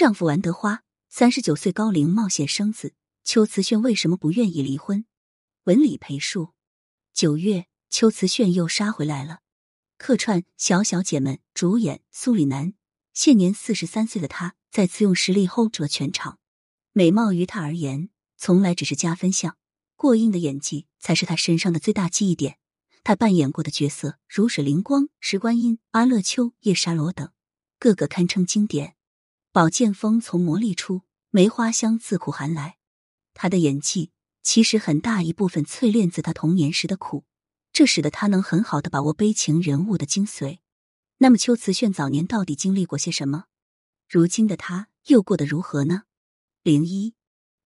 丈夫王德花三十九岁高龄冒险生子，邱慈炫为什么不愿意离婚？文理培树。九月，邱慈炫又杀回来了，客串《小小姐们》，主演苏里南。现年四十三岁的他，再次用实力 hold 住了全场。美貌于他而言，从来只是加分项，过硬的演技才是他身上的最大记忆点。他扮演过的角色如水灵光、石观音、阿乐秋、夜莎罗等，个个堪称经典。宝剑锋从磨砺出，梅花香自苦寒来。他的演技其实很大一部分淬炼自他童年时的苦，这使得他能很好的把握悲情人物的精髓。那么，秋瓷炫早年到底经历过些什么？如今的他又过得如何呢？零一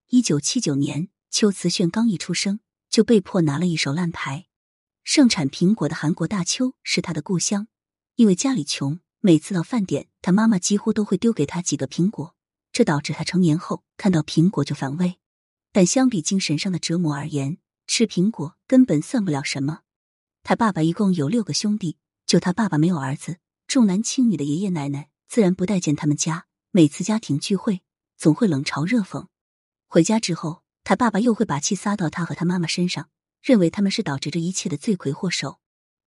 一九七九年，秋瓷炫刚一出生就被迫拿了一手烂牌。盛产苹果的韩国大邱是他的故乡，因为家里穷，每次到饭点，他妈妈几乎都会丢给他几个苹果，这导致他成年后看到苹果就反胃。但相比精神上的折磨而言，吃苹果根本算不了什么。他爸爸一共有六个兄弟，就他爸爸没有儿子，重男轻女的爷爷奶奶自然不待见他们家。每次家庭聚会，总会冷嘲热讽。回家之后，他爸爸又会把气撒到他和他妈妈身上。认为他们是导致这一切的罪魁祸首。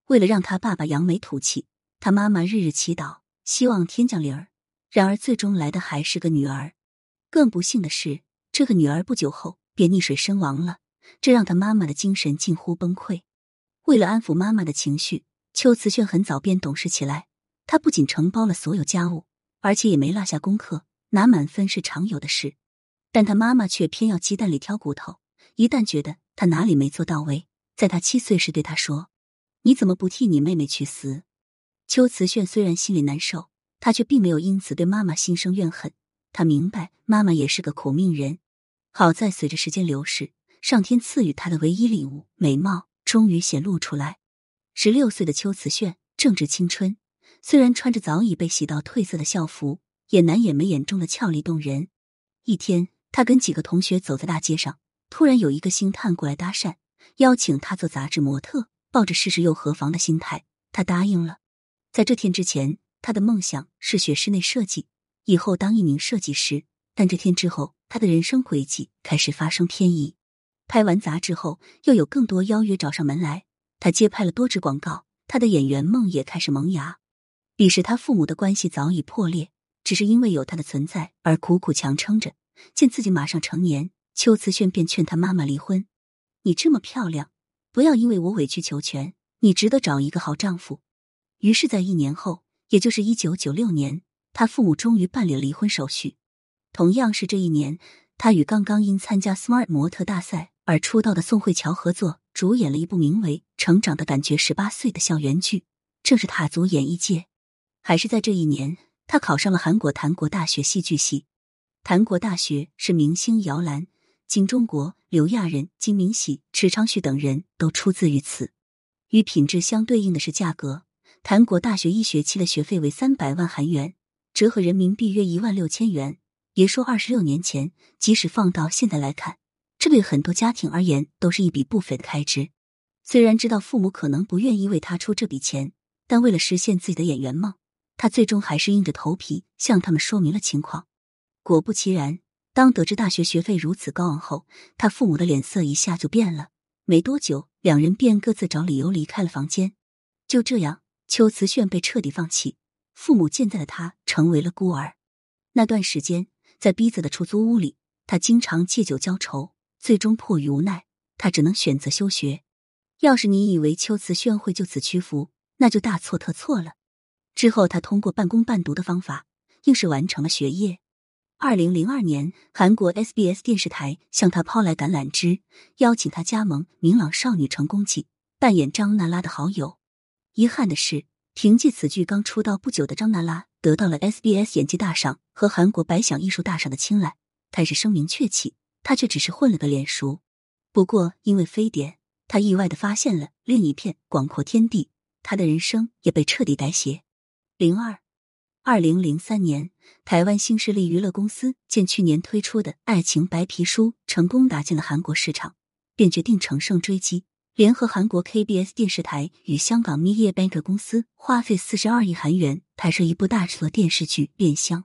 为了让他爸爸扬眉吐气，他妈妈日日祈祷，希望天降灵儿。然而最终来的还是个女儿。更不幸的是，这个女儿不久后便溺水身亡了，这让他妈妈的精神近乎崩溃。为了安抚妈妈的情绪，邱慈炫很早便懂事起来。他不仅承包了所有家务，而且也没落下功课，拿满分是常有的事。但他妈妈却偏要鸡蛋里挑骨头，一旦觉得。他哪里没做到位？在他七岁时对他说：“你怎么不替你妹妹去死？”邱慈炫虽然心里难受，他却并没有因此对妈妈心生怨恨。他明白妈妈也是个苦命人。好在随着时间流逝，上天赐予他的唯一礼物——美貌，终于显露出来。十六岁的邱慈炫正值青春，虽然穿着早已被洗到褪色的校服，也难掩眉眼中的俏丽动人。一天，他跟几个同学走在大街上。突然有一个星探过来搭讪，邀请他做杂志模特。抱着试试又何妨的心态，他答应了。在这天之前，他的梦想是学室内设计，以后当一名设计师。但这天之后，他的人生轨迹开始发生偏移。拍完杂志后，又有更多邀约找上门来。他接拍了多支广告，他的演员梦也开始萌芽。彼时他父母的关系早已破裂，只是因为有他的存在而苦苦强撑着。见自己马上成年。邱慈炫便劝他妈妈离婚。你这么漂亮，不要因为我委曲求全。你值得找一个好丈夫。于是，在一年后，也就是一九九六年，他父母终于办理了离婚手续。同样是这一年，他与刚刚因参加 Smart 模特大赛而出道的宋慧乔合作，主演了一部名为《成长的感觉》十八岁的校园剧，正式踏足演艺界。还是在这一年，他考上了韩国檀国大学戏剧系。檀国大学是明星摇篮。金钟国、刘亚仁、金明喜、池昌旭等人都出自于此。与品质相对应的是价格。谭国大学一学期的学费为三百万韩元，折合人民币约一万六千元。别说二十六年前，即使放到现在来看，这对很多家庭而言都是一笔不菲的开支。虽然知道父母可能不愿意为他出这笔钱，但为了实现自己的演员梦，他最终还是硬着头皮向他们说明了情况。果不其然。当得知大学学费如此高昂后，他父母的脸色一下就变了。没多久，两人便各自找理由离开了房间。就这样，邱慈炫被彻底放弃，父母健在的他成为了孤儿。那段时间，在逼仄的出租屋里，他经常借酒浇愁。最终迫于无奈，他只能选择休学。要是你以为邱慈炫会就此屈服，那就大错特错了。之后，他通过半工半读的方法，硬是完成了学业。二零零二年，韩国 SBS 电视台向他抛来橄榄枝，邀请他加盟《明朗少女成功记》，扮演张娜拉的好友。遗憾的是，凭借此剧刚出道不久的张娜拉得到了 SBS 演技大赏和韩国百想艺术大赏的青睐，开始声名鹊起。她却只是混了个脸熟。不过，因为非典，他意外的发现了另一片广阔天地，他的人生也被彻底改写。零二。二零零三年，台湾新势力娱乐公司见去年推出的《爱情白皮书》成功打进了韩国市场，便决定乘胜追击，联合韩国 KBS 电视台与香港 Media Bank 公司，花费四十二亿韩元拍摄一部大制作电视剧《恋香》。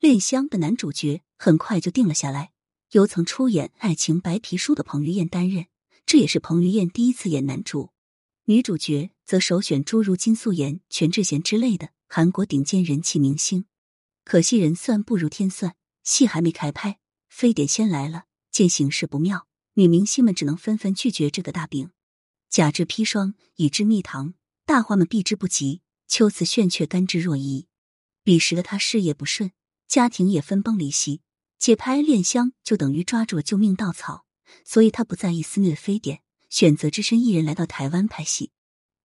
恋香的男主角很快就定了下来，由曾出演《爱情白皮书》的彭于晏担任，这也是彭于晏第一次演男主。女主角则首选诸如金素妍、全智贤之类的韩国顶尖人气明星。可惜人算不如天算，戏还没开拍，非典先来了。见形势不妙，女明星们只能纷纷拒绝这个大饼。假之砒霜，乙之蜜糖，大花们避之不及，秋瓷炫却甘之若饴。彼时的他事业不顺。家庭也分崩离析，解拍《恋香》就等于抓住了救命稻草，所以他不在意肆虐的非典，选择只身一人来到台湾拍戏。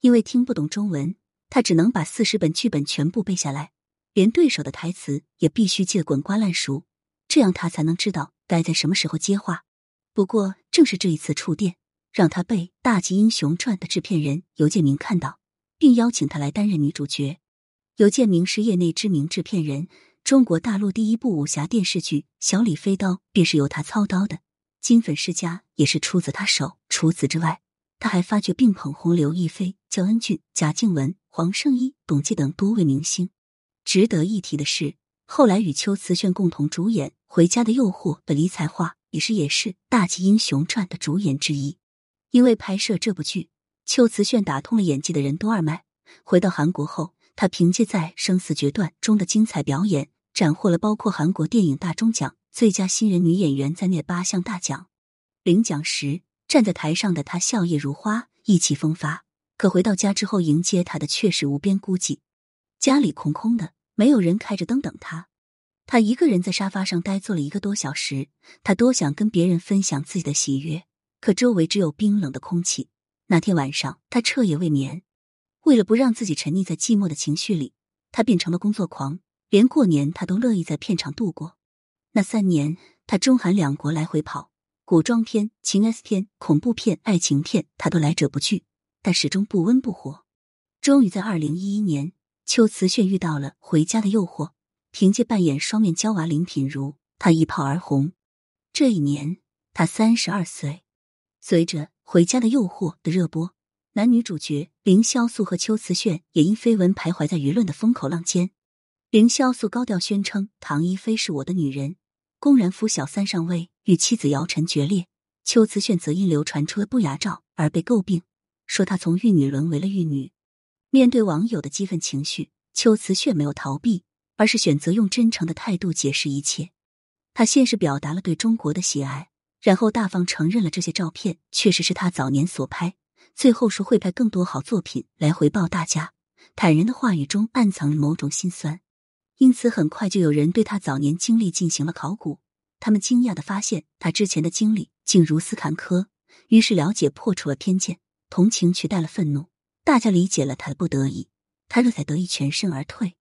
因为听不懂中文，他只能把四十本剧本全部背下来，连对手的台词也必须记得滚瓜烂熟，这样他才能知道该在什么时候接话。不过，正是这一次触电，让他被《大吉英雄传》的制片人尤建明看到，并邀请他来担任女主角。尤建明是业内知名制片人。中国大陆第一部武侠电视剧《小李飞刀》便是由他操刀的，《金粉世家》也是出自他手。除此之外，他还发掘并捧红刘亦菲、焦恩俊、贾静雯、黄圣依、董洁等多位明星。值得一提的是，后来与秋瓷炫共同主演《回家的诱惑》的李彩桦，也是也是《大吉英雄传》的主演之一。因为拍摄这部剧，秋瓷炫打通了演技的任督二脉。回到韩国后。她凭借在《生死决断》中的精彩表演，斩获了包括韩国电影大钟奖、最佳新人女演员在内八项大奖。领奖时，站在台上的她笑靥如花，意气风发。可回到家之后，迎接她的却是无边孤寂。家里空空的，没有人开着灯等她。她一个人在沙发上呆坐了一个多小时。她多想跟别人分享自己的喜悦，可周围只有冰冷的空气。那天晚上，他彻夜未眠。为了不让自己沉溺在寂寞的情绪里，他变成了工作狂，连过年他都乐意在片场度过。那三年，他中韩两国来回跑，古装片、情 S 片、恐怖片、爱情片，他都来者不拒，但始终不温不火。终于在二零一一年，邱瓷炫遇到了《回家的诱惑》，凭借扮演双面娇娃林品如，他一炮而红。这一年，他三十二岁。随着《回家的诱惑》的热播。男女主角凌潇肃和秋瓷炫也因绯闻徘徊在舆论的风口浪尖。凌潇肃高调宣称唐一菲是我的女人，公然扶小三上位，与妻子姚晨决裂。秋瓷炫则因流传出的不雅照而被诟病，说他从玉女沦为了玉女。面对网友的激愤情绪，秋瓷炫没有逃避，而是选择用真诚的态度解释一切。他先是表达了对中国的喜爱，然后大方承认了这些照片确实是他早年所拍。最后说会拍更多好作品来回报大家，坦然的话语中暗藏某种心酸，因此很快就有人对他早年经历进行了考古。他们惊讶的发现他之前的经历竟如此坎坷，于是了解破除了偏见，同情取代了愤怒，大家理解了他的不得已，他这才得以全身而退。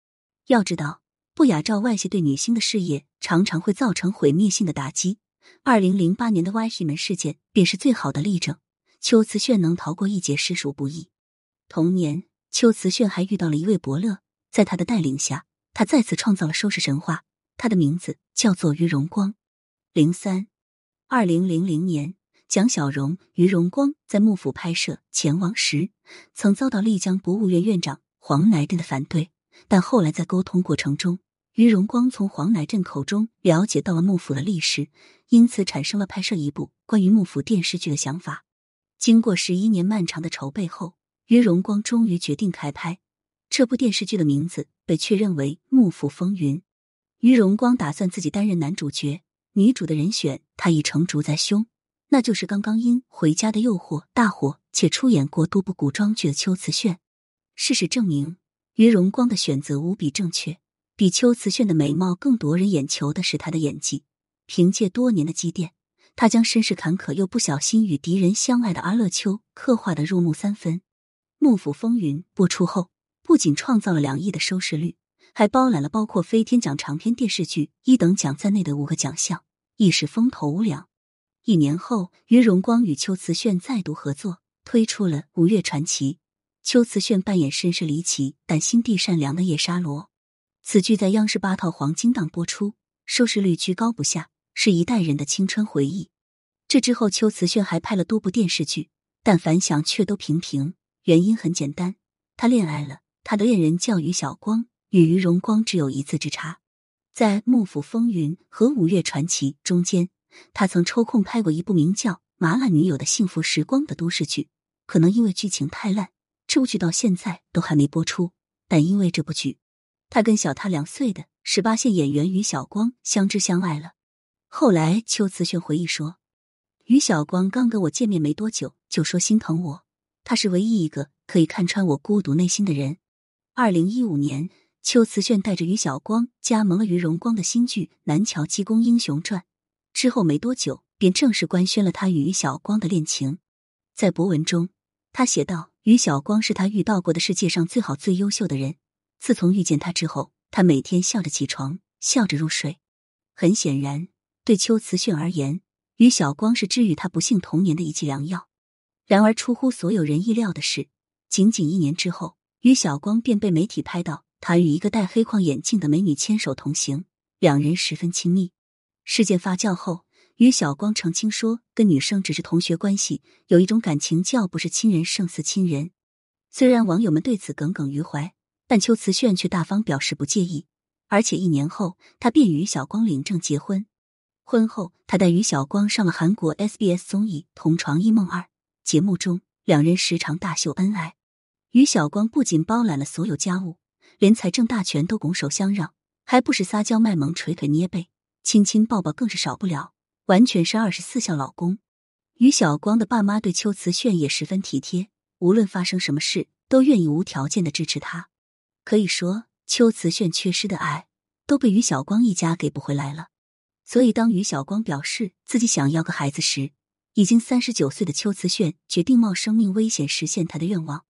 要知道，不雅照外泄对女星的事业常常会造成毁灭性的打击。二零零八年的 Y 戏门事件便是最好的例证。秋瓷炫能逃过一劫，实属不易。同年，秋瓷炫还遇到了一位伯乐，在他的带领下，他再次创造了收视神话。他的名字叫做于荣光。零三，二零零零年，蒋小荣、于荣光在幕府拍摄《前王》时，曾遭到丽江博物院院长黄乃震的反对。但后来在沟通过程中，于荣光从黄乃震口中了解到了幕府的历史，因此产生了拍摄一部关于幕府电视剧的想法。经过十一年漫长的筹备后，于荣光终于决定开拍这部电视剧的名字被确认为《幕府风云》。于荣光打算自己担任男主角，女主的人选他已成竹在胸，那就是刚刚因《回家的诱惑》大火且出演过多部古装剧的秋瓷炫。事实证明，于荣光的选择无比正确。比秋瓷炫的美貌更夺人眼球的是她的演技，凭借多年的积淀。她将身世坎坷又不小心与敌人相爱的阿乐秋刻画的入木三分。《幕府风云》播出后，不仅创造了两亿的收视率，还包揽了包括飞天奖长篇电视剧一等奖在内的五个奖项，一时风头无两。一年后，于荣光与秋瓷炫再度合作，推出了《五岳传奇》。秋瓷炫扮演身世离奇但心地善良的叶沙罗。此剧在央视八套黄金档播出，收视率居高不下。是一代人的青春回忆。这之后，邱瓷炫还拍了多部电视剧，但反响却都平平。原因很简单，他恋爱了，他的恋人叫于晓光，与于荣光只有一字之差。在《幕府风云》和《五岳传奇》中间，他曾抽空拍过一部名叫《麻辣女友的幸福时光》的都市剧。可能因为剧情太烂，这部剧到现在都还没播出。但因为这部剧，他跟小他两岁的十八线演员于晓光相知相爱了。后来，邱慈炫回忆说，于晓光刚跟我见面没多久，就说心疼我，他是唯一一个可以看穿我孤独内心的人。二零一五年。邱慈炫带着于晓光加盟了于荣光的新剧《南桥鸡公英雄传》，之后没多久便正式官宣了他与于晓光的恋情。在博文中，他写道：“于晓光是他遇到过的世界上最好、最优秀的人。自从遇见他之后，他每天笑着起床，笑着入睡。很显然，对邱慈炫而言，于晓光是治愈他不幸童年的一剂良药。然而，出乎所有人意料的是，仅仅一年之后，于晓光便被媒体拍到。”他与一个戴黑框眼镜的美女牵手同行，两人十分亲密。事件发酵后，于晓光澄清说，跟女生只是同学关系，有一种感情叫不是亲人胜似亲人。虽然网友们对此耿耿于怀，但邱慈炫却大方表示不介意。而且一年后，他便与小光领证结婚。婚后，他带于晓光上了韩国 SBS 综艺《同床异梦二》节目中，两人时常大秀恩爱。于晓光不仅包揽了所有家务。连财政大权都拱手相让，还不时撒娇卖萌、捶腿捏背、亲亲抱抱，更是少不了，完全是二十四孝老公。于晓光的爸妈对邱慈炫也十分体贴，无论发生什么事，都愿意无条件的支持他。可以说，邱慈炫缺失的爱都被于晓光一家给补回来了。所以，当于晓光表示自己想要个孩子时，已经三十九岁的邱慈炫决定冒生命危险实现他的愿望。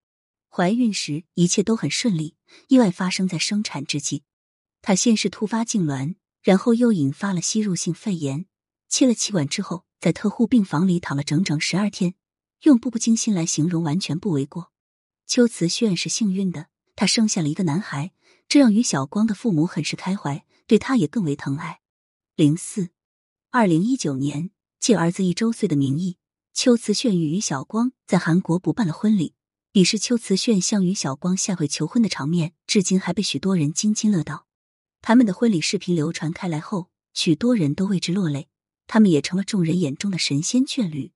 怀孕时一切都很顺利，意外发生在生产之际。她先是突发痉挛，然后又引发了吸入性肺炎，切了气管之后，在特护病房里躺了整整十二天，用步步惊心来形容完全不为过。邱慈炫是幸运的，她生下了一个男孩，这让于晓光的父母很是开怀，对他也更为疼爱。零四二零一九年，借儿子一周岁的名义，邱慈炫与于晓光在韩国补办了婚礼。彼时，邱慈炫向于晓光下跪求婚的场面，至今还被许多人津津乐道。他们的婚礼视频流传开来后，许多人都为之落泪。他们也成了众人眼中的神仙眷侣。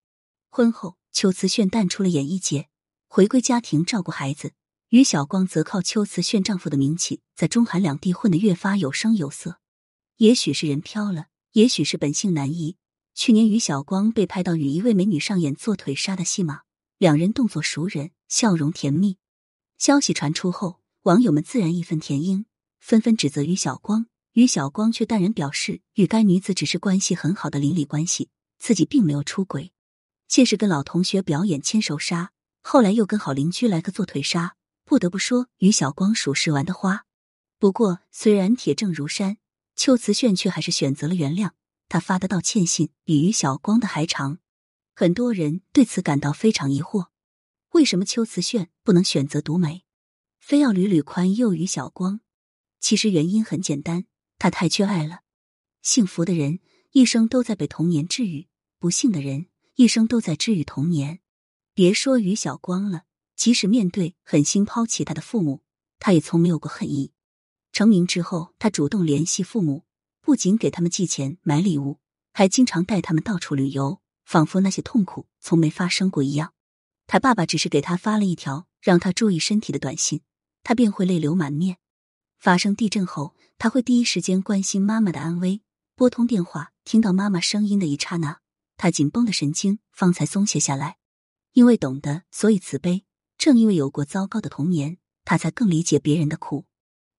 婚后，邱慈炫淡出了演艺界，回归家庭照顾孩子。于晓光则靠秋瓷炫丈夫的名气，在中韩两地混得越发有声有色。也许是人飘了，也许是本性难移。去年，于晓光被拍到与一位美女上演做腿杀的戏码。两人动作熟人，笑容甜蜜。消息传出后，网友们自然义愤填膺，纷纷指责于晓光。于晓光却淡然表示，与该女子只是关系很好的邻里关系，自己并没有出轨。先是跟老同学表演牵手杀，后来又跟好邻居来个做腿杀。不得不说，于晓光属实玩的花。不过，虽然铁证如山，邱慈炫却还是选择了原谅。他发的道歉信比于晓光的还长。很多人对此感到非常疑惑，为什么邱慈炫不能选择独美，非要屡屡宽宥于晓光？其实原因很简单，他太缺爱了。幸福的人一生都在被童年治愈，不幸的人一生都在治愈童年。别说于晓光了，即使面对狠心抛弃他的父母，他也从没有过恨意。成名之后，他主动联系父母，不仅给他们寄钱买礼物，还经常带他们到处旅游。仿佛那些痛苦从没发生过一样。他爸爸只是给他发了一条让他注意身体的短信，他便会泪流满面。发生地震后，他会第一时间关心妈妈的安危。拨通电话，听到妈妈声音的一刹那，他紧绷的神经方才松懈下来。因为懂得，所以慈悲。正因为有过糟糕的童年，她才更理解别人的苦。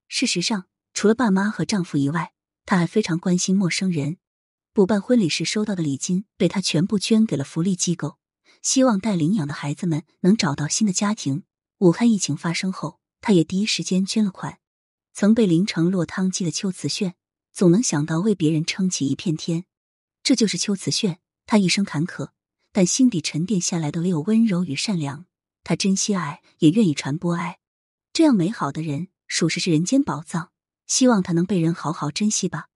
事实上，除了爸妈和丈夫以外，她还非常关心陌生人。补办婚礼时收到的礼金，被她全部捐给了福利机构，希望待领养的孩子们能找到新的家庭。武汉疫情发生后，她也第一时间捐了款。曾被淋成落汤鸡的邱瓷炫，总能想到为别人撑起一片天。这就是邱瓷炫，他一生坎坷，但心底沉淀下来的唯有温柔与善良。他珍惜爱，也愿意传播爱。这样美好的人，属实是人间宝藏。希望他能被人好好珍惜吧。